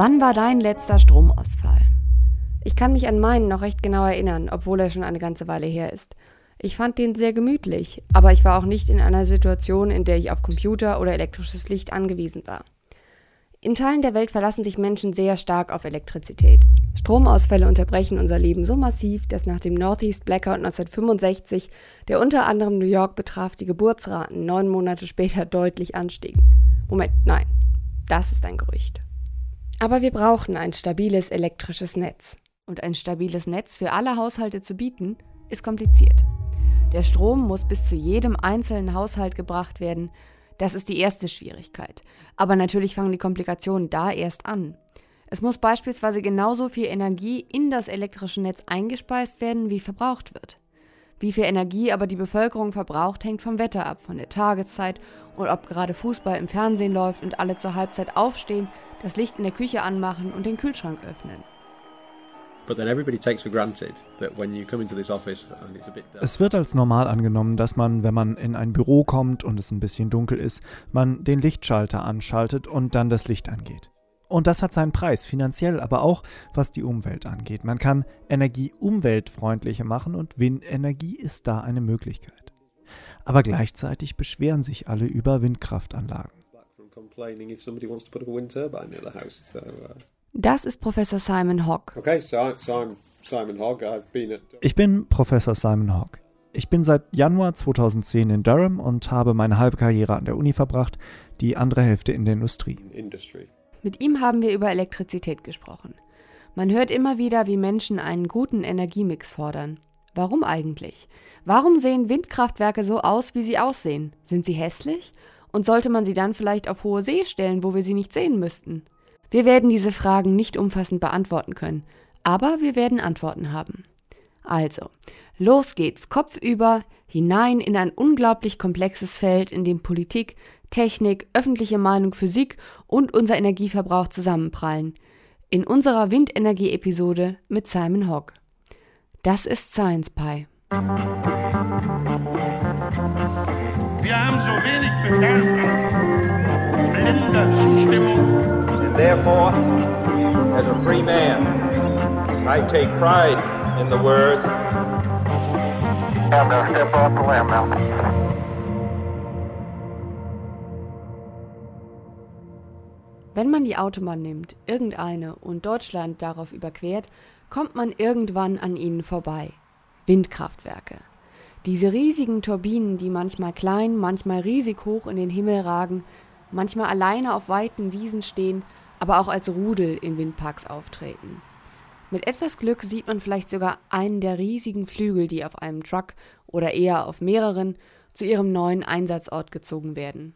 Wann war dein letzter Stromausfall? Ich kann mich an meinen noch recht genau erinnern, obwohl er schon eine ganze Weile her ist. Ich fand den sehr gemütlich, aber ich war auch nicht in einer Situation, in der ich auf Computer oder elektrisches Licht angewiesen war. In Teilen der Welt verlassen sich Menschen sehr stark auf Elektrizität. Stromausfälle unterbrechen unser Leben so massiv, dass nach dem Northeast Blackout 1965, der unter anderem New York betraf, die Geburtsraten neun Monate später deutlich anstiegen. Moment, nein, das ist ein Gerücht. Aber wir brauchen ein stabiles elektrisches Netz. Und ein stabiles Netz für alle Haushalte zu bieten, ist kompliziert. Der Strom muss bis zu jedem einzelnen Haushalt gebracht werden. Das ist die erste Schwierigkeit. Aber natürlich fangen die Komplikationen da erst an. Es muss beispielsweise genauso viel Energie in das elektrische Netz eingespeist werden, wie verbraucht wird. Wie viel Energie aber die Bevölkerung verbraucht, hängt vom Wetter ab, von der Tageszeit und ob gerade Fußball im Fernsehen läuft und alle zur Halbzeit aufstehen, das Licht in der Küche anmachen und den Kühlschrank öffnen. Es wird als normal angenommen, dass man, wenn man in ein Büro kommt und es ein bisschen dunkel ist, man den Lichtschalter anschaltet und dann das Licht angeht. Und das hat seinen Preis, finanziell, aber auch was die Umwelt angeht. Man kann Energie umweltfreundlicher machen und Windenergie ist da eine Möglichkeit. Aber gleichzeitig beschweren sich alle über Windkraftanlagen. Das ist Professor Simon Hogg. Ich bin Professor Simon Hogg. Ich bin seit Januar 2010 in Durham und habe meine halbe Karriere an der Uni verbracht, die andere Hälfte in der Industrie. Mit ihm haben wir über Elektrizität gesprochen. Man hört immer wieder, wie Menschen einen guten Energiemix fordern. Warum eigentlich? Warum sehen Windkraftwerke so aus, wie sie aussehen? Sind sie hässlich? Und sollte man sie dann vielleicht auf hohe See stellen, wo wir sie nicht sehen müssten? Wir werden diese Fragen nicht umfassend beantworten können, aber wir werden Antworten haben. Also, los geht's, kopfüber, hinein in ein unglaublich komplexes Feld, in dem Politik, Technik, öffentliche Meinung, Physik und unser Energieverbrauch zusammenprallen. In unserer Windenergie-Episode mit Simon Hogg. Das ist Science Pie. Wir haben so wenig Bedarf an blinder Zustimmung. And therefore, as a free man, I take pride in the words. I'm gonna step off the limb now. Wenn man die Autobahn nimmt, irgendeine, und Deutschland darauf überquert, kommt man irgendwann an ihnen vorbei. Windkraftwerke. Diese riesigen Turbinen, die manchmal klein, manchmal riesig hoch in den Himmel ragen, manchmal alleine auf weiten Wiesen stehen, aber auch als Rudel in Windparks auftreten. Mit etwas Glück sieht man vielleicht sogar einen der riesigen Flügel, die auf einem Truck oder eher auf mehreren zu ihrem neuen Einsatzort gezogen werden.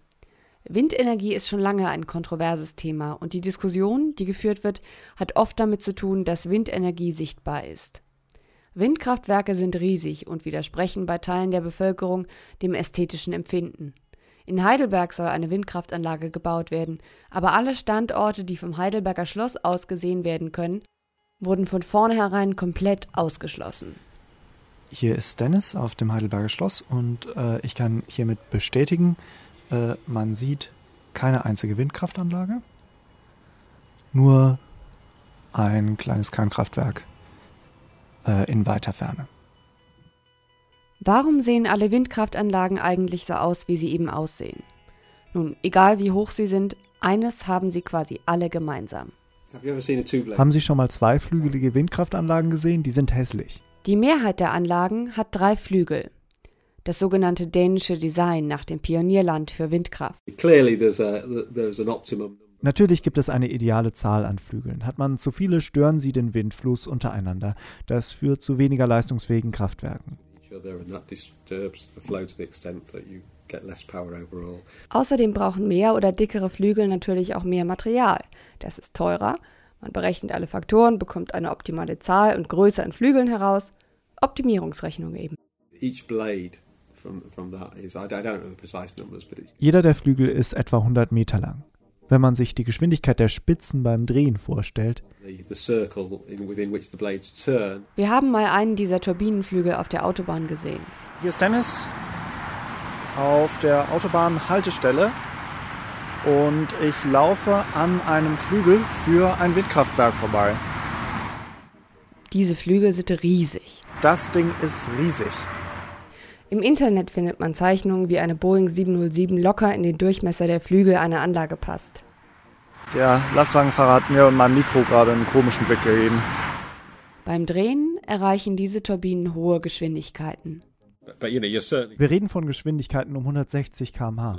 Windenergie ist schon lange ein kontroverses Thema und die Diskussion, die geführt wird, hat oft damit zu tun, dass Windenergie sichtbar ist. Windkraftwerke sind riesig und widersprechen bei Teilen der Bevölkerung dem ästhetischen Empfinden. In Heidelberg soll eine Windkraftanlage gebaut werden, aber alle Standorte, die vom Heidelberger Schloss aus gesehen werden können, wurden von vornherein komplett ausgeschlossen. Hier ist Dennis auf dem Heidelberger Schloss und äh, ich kann hiermit bestätigen, äh, man sieht keine einzige Windkraftanlage, nur ein kleines Kernkraftwerk äh, in weiter Ferne. Warum sehen alle Windkraftanlagen eigentlich so aus, wie sie eben aussehen? Nun, egal wie hoch sie sind, eines haben sie quasi alle gemeinsam. Haben Sie schon mal zweiflügelige Windkraftanlagen gesehen? Die sind hässlich. Die Mehrheit der Anlagen hat drei Flügel das sogenannte dänische Design nach dem Pionierland für Windkraft. Natürlich gibt es eine ideale Zahl an Flügeln. Hat man zu viele, stören sie den Windfluss untereinander. Das führt zu weniger leistungsfähigen Kraftwerken. Außerdem brauchen mehr oder dickere Flügel natürlich auch mehr Material. Das ist teurer. Man berechnet alle Faktoren, bekommt eine optimale Zahl und Größe an Flügeln heraus. Optimierungsrechnung eben. Each blade jeder der Flügel ist etwa 100 Meter lang. Wenn man sich die Geschwindigkeit der Spitzen beim Drehen vorstellt. Wir haben mal einen dieser Turbinenflügel auf der Autobahn gesehen. Hier ist Dennis auf der Autobahnhaltestelle. und ich laufe an einem Flügel für ein Windkraftwerk vorbei. Diese Flügel sind riesig. Das Ding ist riesig. Im Internet findet man Zeichnungen, wie eine Boeing 707 locker in den Durchmesser der Flügel einer Anlage passt. Der Lastwagenfahrer hat mir und meinem Mikro gerade einen komischen Blick gegeben. Beim Drehen erreichen diese Turbinen hohe Geschwindigkeiten. Wir reden von Geschwindigkeiten um 160 km/h.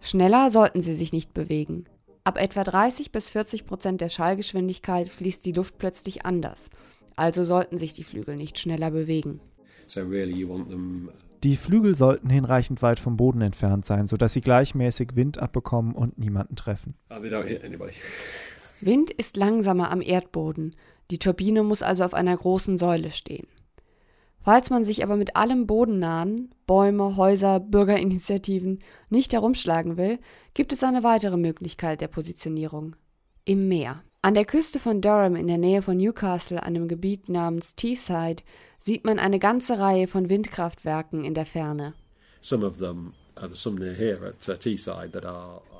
Schneller sollten sie sich nicht bewegen. Ab etwa 30 bis 40 Prozent der Schallgeschwindigkeit fließt die Luft plötzlich anders. Also sollten sich die Flügel nicht schneller bewegen. Die Flügel sollten hinreichend weit vom Boden entfernt sein, sodass sie gleichmäßig Wind abbekommen und niemanden treffen. Wind ist langsamer am Erdboden. Die Turbine muss also auf einer großen Säule stehen. Falls man sich aber mit allem bodennahen, Bäume, Häuser, Bürgerinitiativen, nicht herumschlagen will, gibt es eine weitere Möglichkeit der Positionierung. Im Meer. An der Küste von Durham in der Nähe von Newcastle, einem Gebiet namens Teesside, sieht man eine ganze Reihe von Windkraftwerken in der Ferne. Uh,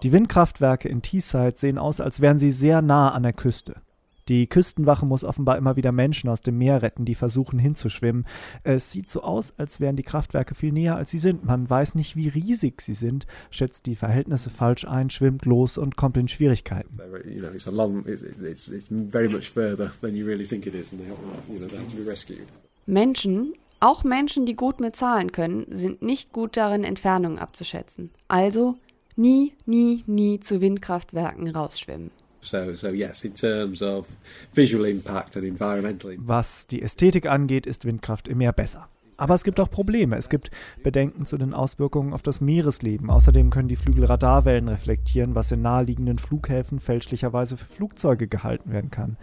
Die Windkraftwerke in Teesside sehen aus, als wären sie sehr nah an der Küste. Die Küstenwache muss offenbar immer wieder Menschen aus dem Meer retten, die versuchen hinzuschwimmen. Es sieht so aus, als wären die Kraftwerke viel näher, als sie sind. Man weiß nicht, wie riesig sie sind, schätzt die Verhältnisse falsch ein, schwimmt los und kommt in Schwierigkeiten. Menschen, auch Menschen, die gut mit Zahlen können, sind nicht gut darin, Entfernungen abzuschätzen. Also nie, nie, nie zu Windkraftwerken rausschwimmen. So, so yes, in terms of visual impact and environmental impact. Was die Ästhetik angeht, ist Windkraft im Meer besser. Aber es gibt auch Probleme. Es gibt Bedenken zu den Auswirkungen auf das Meeresleben. Außerdem können die Flügel Radarwellen reflektieren, was in naheliegenden Flughäfen fälschlicherweise für Flugzeuge gehalten werden kann.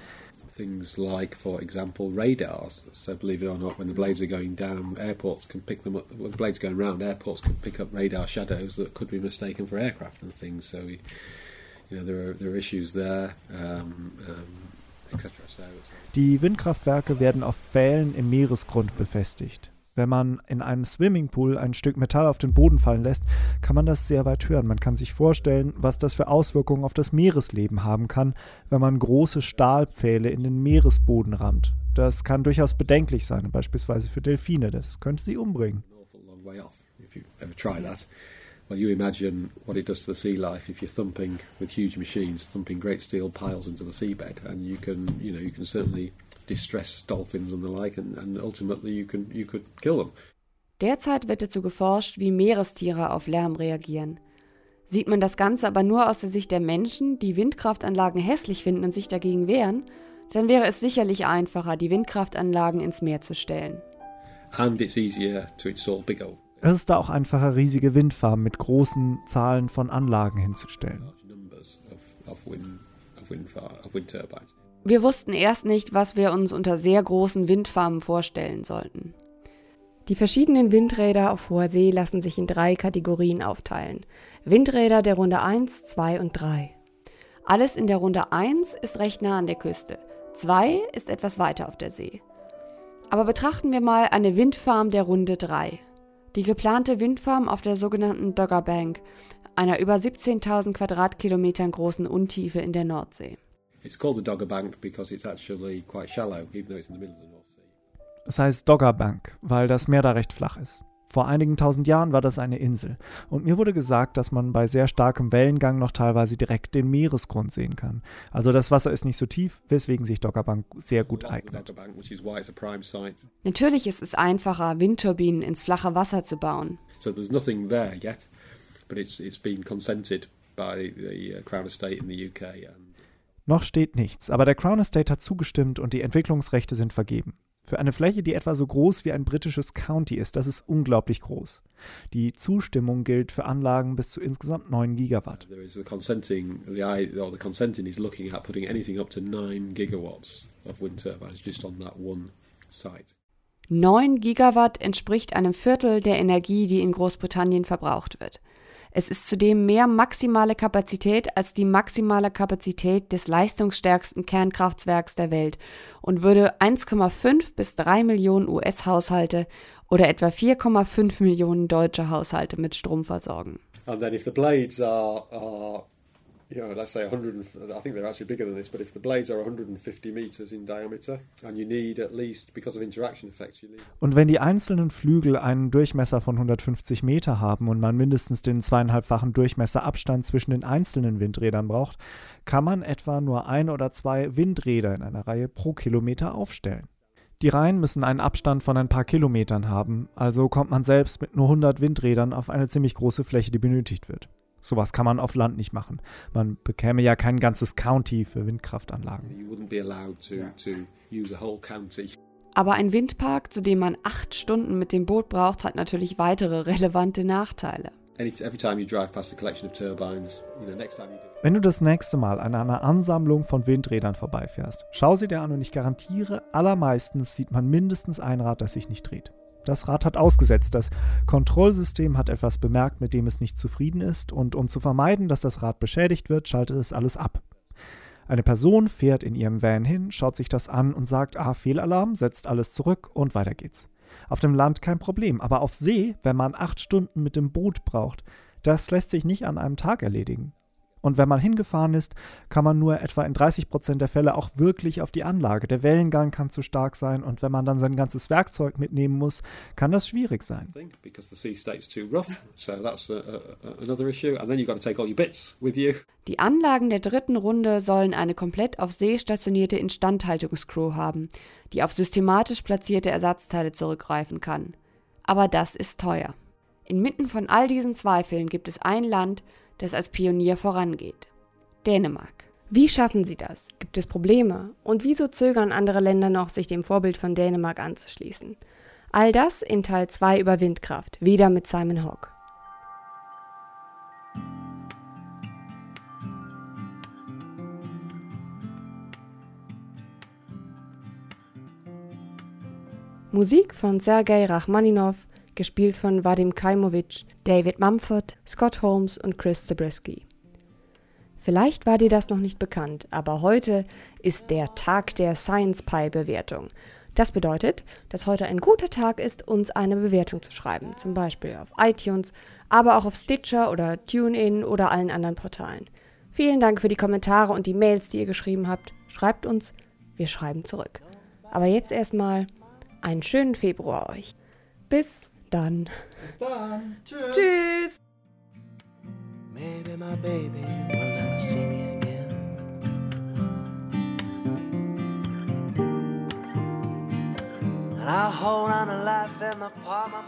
Things like, for example, radars. So, believe it or not, when the blades are going down, airports can pick them up. When the blades are going round, airports can pick up radar shadows that could be mistaken for aircraft and things. So, we, you know, there are, there are issues there, um, um, etc. So, Die Windkraftwerke werden auf Pfählen im Meeresgrund befestigt. Wenn man in einem Swimmingpool ein Stück Metall auf den Boden fallen lässt, kann man das sehr weit hören. Man kann sich vorstellen, was das für Auswirkungen auf das Meeresleben haben kann, wenn man große Stahlpfähle in den Meeresboden rammt. Das kann durchaus bedenklich sein, beispielsweise für Delfine. Das könnte sie umbringen. Well, you imagine what it does to the sea life if you're thumping with huge machines, thumping great steel piles into the seabed, and you can, you know, you can certainly distress dolphins and the like, and, and ultimately you can, you could kill them. Derzeit wird dazu geforscht, wie Meerestiere auf Lärm reagieren. Sieht man das Ganze aber nur aus der Sicht der Menschen, die Windkraftanlagen hässlich finden und sich dagegen wehren, dann wäre es sicherlich einfacher, die Windkraftanlagen ins Meer zu stellen. And it's easier to install bigger es ist da auch einfacher, riesige Windfarmen mit großen Zahlen von Anlagen hinzustellen. Wir wussten erst nicht, was wir uns unter sehr großen Windfarmen vorstellen sollten. Die verschiedenen Windräder auf hoher See lassen sich in drei Kategorien aufteilen. Windräder der Runde 1, 2 und 3. Alles in der Runde 1 ist recht nah an der Küste, 2 ist etwas weiter auf der See. Aber betrachten wir mal eine Windfarm der Runde 3. Die geplante Windfarm auf der sogenannten Dogger Bank, einer über 17.000 Quadratkilometern großen Untiefe in der Nordsee. Es heißt Dogger Bank, weil das Meer da recht flach ist. Vor einigen tausend Jahren war das eine Insel und mir wurde gesagt, dass man bei sehr starkem Wellengang noch teilweise direkt den Meeresgrund sehen kann. Also das Wasser ist nicht so tief, weswegen sich Doggerbank sehr gut eignet. Natürlich ist es einfacher, Windturbinen ins flache Wasser zu bauen. So there's nothing there yet, but it's, it's been consented by the uh, Crown Estate in the UK. Noch steht nichts, aber der Crown Estate hat zugestimmt und die Entwicklungsrechte sind vergeben. Für eine Fläche, die etwa so groß wie ein britisches County ist, das ist unglaublich groß. Die Zustimmung gilt für Anlagen bis zu insgesamt 9 Gigawatt. There is the consenting, the, or the consenting is looking at putting anything up to 9 gigawatts of wind turbines just on that one site. 9 Gigawatt entspricht einem Viertel der Energie, die in Großbritannien verbraucht wird. Es ist zudem mehr maximale Kapazität als die maximale Kapazität des leistungsstärksten Kernkraftwerks der Welt und würde 1,5 bis 3 Millionen US-Haushalte oder etwa 4,5 Millionen deutsche Haushalte mit Strom versorgen. And then if the blades are, are you know, let's say 100, I think they're actually bigger than this, but if the blades are 150 meters in diameter and you need at least, because of interaction effects, you need. Und wenn die einzelnen Flügel einen Durchmesser von 150 Meter haben und man mindestens den zweieinhalbfachen Durchmesserabstand zwischen den einzelnen Windrädern braucht, kann man etwa nur ein oder zwei Windräder in einer Reihe pro Kilometer aufstellen. Die Reihen müssen einen Abstand von ein paar Kilometern haben, also kommt man selbst mit nur 100 Windrädern auf eine ziemlich große Fläche, die benötigt wird. Sowas kann man auf Land nicht machen. Man bekäme ja kein ganzes County für Windkraftanlagen. Aber ein Windpark, zu dem man acht Stunden mit dem Boot braucht, hat natürlich weitere relevante Nachteile. Wenn du das nächste Mal an einer Ansammlung von Windrädern vorbeifährst, schau sie dir an und ich garantiere, allermeistens sieht man mindestens ein Rad, das sich nicht dreht. Das Rad hat ausgesetzt, das Kontrollsystem hat etwas bemerkt, mit dem es nicht zufrieden ist, und um zu vermeiden, dass das Rad beschädigt wird, schaltet es alles ab. Eine Person fährt in ihrem Van hin, schaut sich das an und sagt, ah, Fehlalarm, setzt alles zurück und weiter geht's. Auf dem Land kein Problem, aber auf See, wenn man acht Stunden mit dem Boot braucht, das lässt sich nicht an einem Tag erledigen. Und wenn man hingefahren ist, kann man nur etwa in 30 Prozent der Fälle auch wirklich auf die Anlage. Der Wellengang kann zu stark sein und wenn man dann sein ganzes Werkzeug mitnehmen muss, kann das schwierig sein. thing because the sea state's too rough. So that's a, a, another issue. And then you've got to take all your bits with you. Die Anlagen der dritten Runde sollen eine komplett auf See stationierte Instandhaltungscrew haben, die auf systematisch platzierte Ersatzteile zurückgreifen kann. Aber das ist teuer. Inmitten von all diesen Zweifeln gibt es ein Land, das als Pionier vorangeht. Dänemark. Wie schaffen sie das? Gibt es Probleme? Und wieso zögern andere Länder noch, sich dem Vorbild von Dänemark anzuschließen? All das in Teil 2 über Windkraft, wieder mit Simon Hawke. Musik von Sergei Rachmaninov, gespielt von Vadim Kaimowitsch, David Mumford, Scott Holmes und Chris Zabriskie. Vielleicht war dir das noch nicht bekannt, aber heute ist der Tag der Science Pie Bewertung. Das bedeutet, dass heute ein guter Tag ist, uns eine Bewertung zu schreiben, zum Beispiel auf iTunes, aber auch auf Stitcher oder TuneIn oder allen anderen Portalen. Vielen Dank für die Kommentare und die Mails, die ihr geschrieben habt. Schreibt uns, wir schreiben zurück. Aber jetzt erstmal einen schönen Februar euch. Bis dann. Bis dann. Tschüss. Tschüss. Maybe my baby will never see me again. And I hold on to life in the palm of